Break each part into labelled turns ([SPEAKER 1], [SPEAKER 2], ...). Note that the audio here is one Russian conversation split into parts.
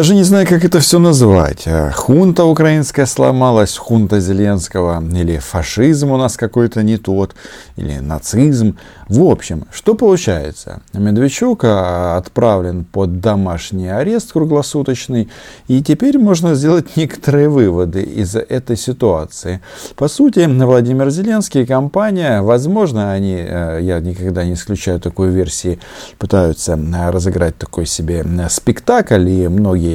[SPEAKER 1] Даже не знаю, как это все назвать. А, хунта украинская сломалась, хунта Зеленского, или фашизм у нас какой-то не тот, или нацизм. В общем, что получается? Медведчук а, отправлен под домашний арест круглосуточный, и теперь можно сделать некоторые выводы из этой ситуации. По сути, Владимир Зеленский и компания, возможно, они, э, я никогда не исключаю такой версии, пытаются разыграть такой себе спектакль, и многие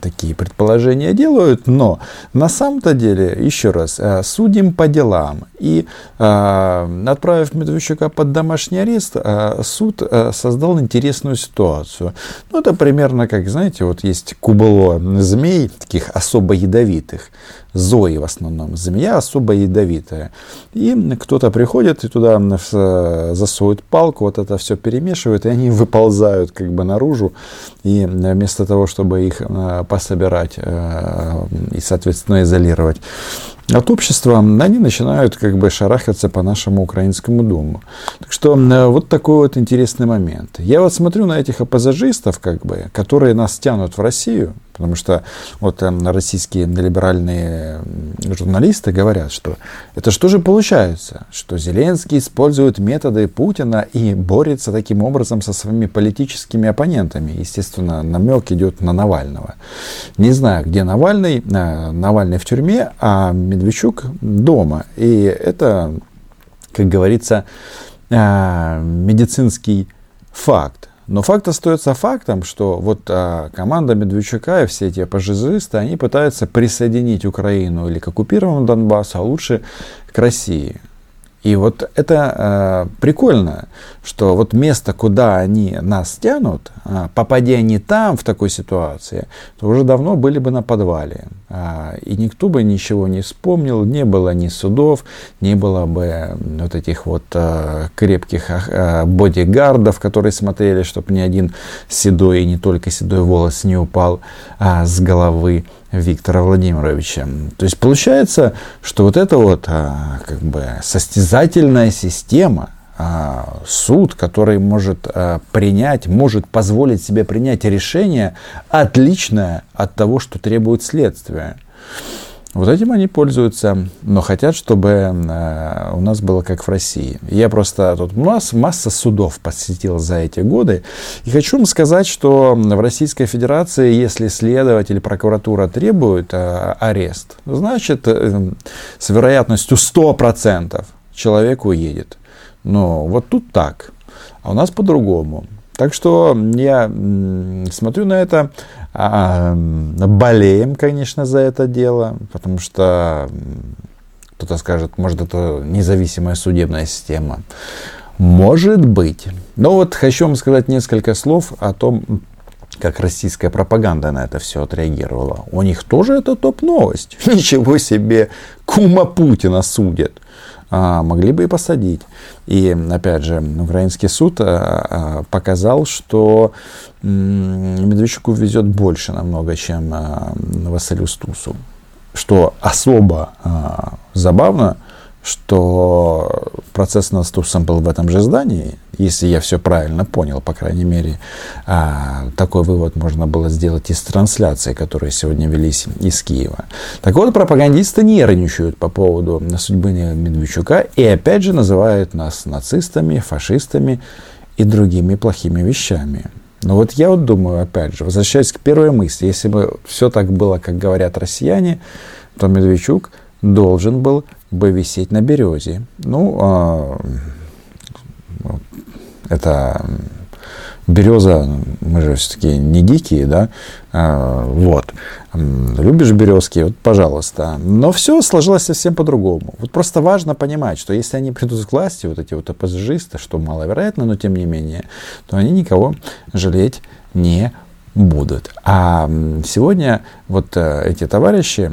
[SPEAKER 1] такие предположения делают, но на самом-то деле, еще раз, э, судим по делам. И э, отправив Медведчука под домашний арест, а суд э, создал интересную ситуацию. Ну, это примерно как, знаете, вот есть кубло змей, таких особо ядовитых. Зои в основном. Змея особо ядовитая. И кто-то приходит и туда засовывает палку, вот это все перемешивает, и они выползают как бы наружу. И вместо того, чтобы их э, пособирать э, и, соответственно, изолировать, от общества, они начинают как бы шарахаться по нашему украинскому дому. Так что вот такой вот интересный момент. Я вот смотрю на этих пассажистов, как бы, которые нас тянут в Россию, Потому что вот э, российские либеральные журналисты говорят, что это что же получается, что Зеленский использует методы Путина и борется таким образом со своими политическими оппонентами. Естественно, намек идет на Навального. Не знаю, где Навальный. Э, Навальный в тюрьме, а Медведчук дома. И это, как говорится, э, медицинский факт. Но факт остается фактом, что вот а, команда Медведчука и все эти пожизисты, они пытаются присоединить Украину или к оккупированному Донбассу, а лучше к России. И вот это э, прикольно, что вот место, куда они нас тянут, э, попадя они там в такой ситуации, то уже давно были бы на подвале. Э, и никто бы ничего не вспомнил, не было ни судов, не было бы вот этих вот э, крепких э, бодигардов, которые смотрели, чтобы ни один седой и не только седой волос не упал э, с головы. Виктора Владимировича. То есть получается, что вот эта вот а, как бы состязательная система, а, суд, который может а, принять, может позволить себе принять решение отличное от того, что требует следствие. Вот этим они пользуются, но хотят, чтобы э, у нас было как в России. Я просто тут у нас масса судов посетил за эти годы. И хочу вам сказать, что в Российской Федерации, если следователь, прокуратура требует э, арест, значит, э, с вероятностью 100% человек уедет. Но вот тут так. А у нас по-другому. Так что я смотрю на это, а, болеем, конечно, за это дело, потому что кто-то скажет, может, это независимая судебная система. Может быть. Но вот хочу вам сказать несколько слов о том, как российская пропаганда на это все отреагировала. У них тоже это топ-новость. Ничего себе, кума Путина судят могли бы и посадить. И, опять же, украинский суд а, а, показал, что Медведчуку везет больше намного, чем а, Василию Стусу. Что особо а, забавно, что процесс над Стусом был в этом же здании, если я все правильно понял, по крайней мере, а, такой вывод можно было сделать из трансляции, которые сегодня велись из Киева. Так вот, пропагандисты нервничают по поводу судьбы Медведчука и опять же называют нас нацистами, фашистами и другими плохими вещами. Но вот я вот думаю, опять же, возвращаясь к первой мысли, если бы все так было, как говорят россияне, то Медведчук должен был бы висеть на березе. Ну, а, это береза, мы же все-таки не дикие, да, а, вот. Любишь березки, вот, пожалуйста. Но все сложилось совсем по-другому. Вот просто важно понимать, что если они придут к власти, вот эти вот оппозижисты, что маловероятно, но тем не менее, то они никого жалеть не будут. А сегодня вот э, эти товарищи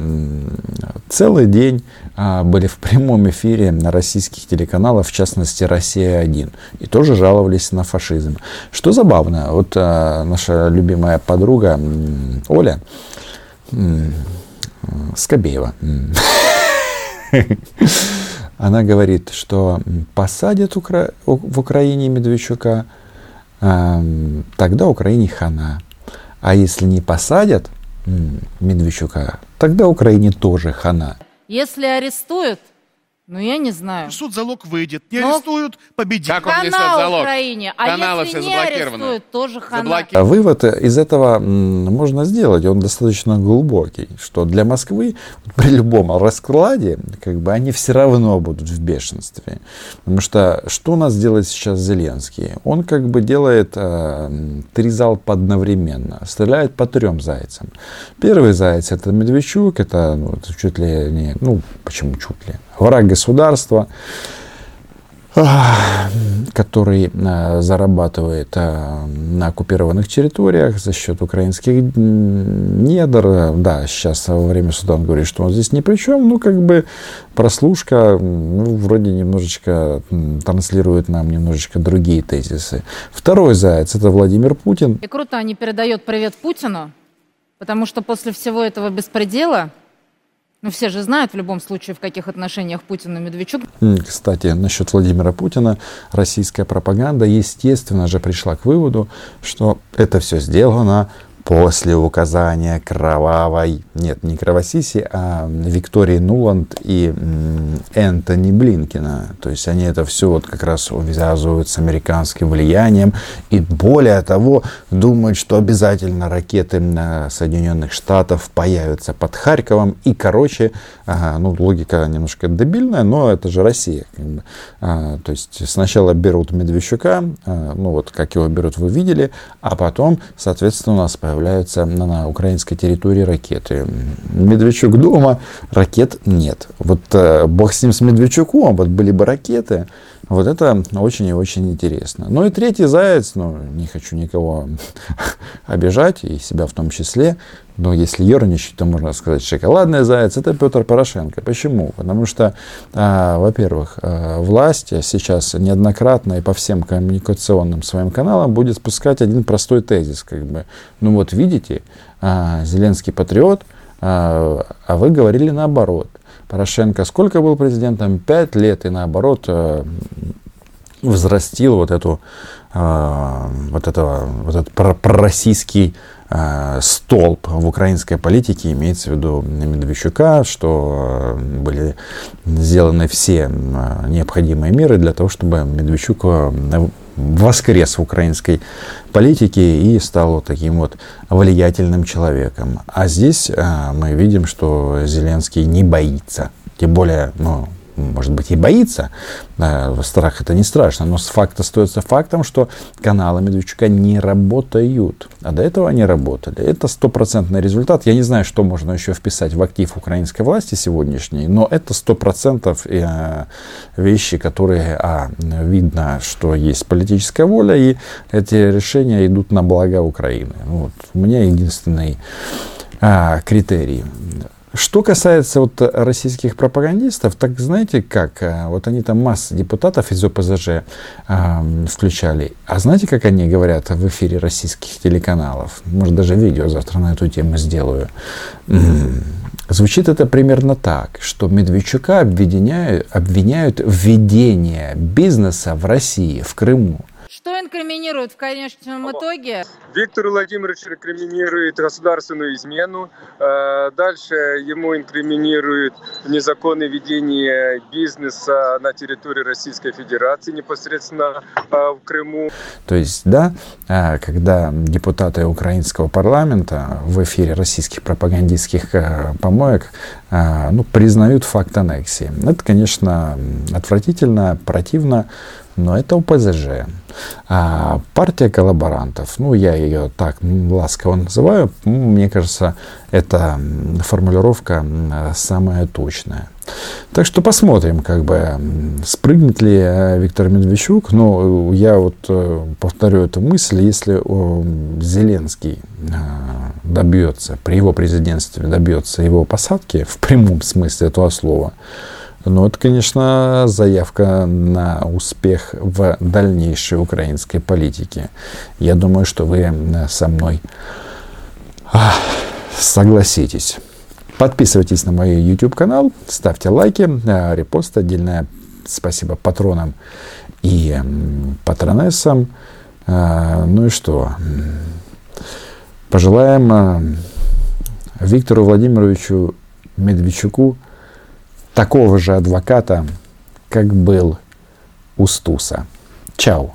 [SPEAKER 1] целый день а, были в прямом эфире на российских телеканалах, в частности «Россия-1», и тоже жаловались на фашизм. Что забавно, вот э, наша любимая подруга Оля Скобеева, она говорит, что посадят в Украине Медведчука, тогда Украине хана. А если не посадят Медведчука, тогда Украине тоже хана.
[SPEAKER 2] Если арестуют, ну, я не знаю.
[SPEAKER 3] Суд залог выйдет. Не Но... арестуют, победит.
[SPEAKER 2] Как он несет залог? Украине. А Каналы если не арестуют, тоже хана.
[SPEAKER 1] А вывод из этого можно сделать. Он достаточно глубокий. Что для Москвы при любом раскладе как бы они все равно будут в бешенстве. Потому что что у нас делает сейчас Зеленский? Он как бы делает э, три залпа одновременно. Стреляет по трем зайцам. Первый заяц это Медведчук. Это ну, чуть ли не... Ну, почему чуть ли? Враг государства, который э, зарабатывает э, на оккупированных территориях за счет украинских недр. Да, сейчас во время суда он говорит, что он здесь ни при чем. Ну, как бы прослушка ну, вроде немножечко транслирует нам немножечко другие тезисы. Второй заяц – это Владимир Путин.
[SPEAKER 2] И круто они передают привет Путину, потому что после всего этого беспредела ну, все же знают в любом случае, в каких отношениях Путин и Медведчук.
[SPEAKER 1] Кстати, насчет Владимира Путина, российская пропаганда, естественно же, пришла к выводу, что это все сделано после указания кровавой, нет, не кровосиси, а Виктории Нуланд и Энтони Блинкина. То есть они это все вот как раз увязывают с американским влиянием. И более того, думают, что обязательно ракеты Соединенных Штатов появятся под Харьковом. И, короче, ага, ну, логика немножко дебильная, но это же Россия. А, то есть сначала берут Медведчука, а, ну вот как его берут, вы видели, а потом, соответственно, у нас появляется появляются на, украинской территории ракеты. Медведчук дома, ракет нет. Вот э, бог с ним, с Медведчуком, вот были бы ракеты, вот это очень и очень интересно. Ну и третий заяц, ну, не хочу никого обижать, и себя в том числе, но если ерничать, то можно сказать, шоколадный заяц, это Петр Порошенко. Почему? Потому что, а, во-первых, а, власть сейчас неоднократно и по всем коммуникационным своим каналам будет спускать один простой тезис. Как бы, ну вот видите, а, Зеленский патриот, а, а вы говорили наоборот. Порошенко сколько был президентом? Пять лет, и наоборот э, взрастил вот эту э, вот этого вот этот пророссийский э, столб в украинской политике, имеется в виду Медведчука, что были сделаны все необходимые меры для того, чтобы Медведчук воскрес в украинской политике и стал вот таким вот влиятельным человеком. А здесь а, мы видим, что Зеленский не боится. Тем более, ну, может быть, и боится. Страх это не страшно, но факт остается фактом, что каналы Медведчука не работают. А до этого они работали. Это стопроцентный результат. Я не знаю, что можно еще вписать в актив украинской власти сегодняшней, но это сто процентов э, вещи, которые, а, видно, что есть политическая воля, и эти решения идут на благо Украины. Вот. У меня единственный а, критерий. Что касается вот российских пропагандистов, так знаете как? Э, вот они там масса депутатов из ОПЗЖ э, включали. А знаете, как они говорят в эфире российских телеканалов? Может, даже видео завтра на эту тему сделаю. Звучит это примерно так, что Медведчука обвиняют, обвиняют в ведении бизнеса в России, в Крыму.
[SPEAKER 2] Инкриминируют в конечном итоге?
[SPEAKER 4] Виктор Владимирович инкриминирует государственную измену. Э, дальше ему инкриминируют незаконное ведение бизнеса на территории Российской Федерации, непосредственно э, в Крыму.
[SPEAKER 1] То есть, да, э, когда депутаты украинского парламента в эфире российских пропагандистских помоек ну, признают факт аннексии. Это, конечно, отвратительно, противно, но это ОПЗЖ. А партия коллаборантов, ну, я ее так ласково называю, мне кажется, эта формулировка самая точная. Так что посмотрим, как бы, спрыгнет ли э, Виктор Медведчук. Но я вот э, повторю эту мысль, если Зеленский э, добьется, при его президентстве добьется его посадки, в прямом смысле этого слова, ну, это, конечно, заявка на успех в дальнейшей украинской политике. Я думаю, что вы со мной согласитесь. Подписывайтесь на мой YouTube канал, ставьте лайки, э, репосты. Отдельное спасибо патронам и патронессам. Э, ну и что? Пожелаем э, Виктору Владимировичу Медведчуку такого же адвоката, как был у Стуса. Чао.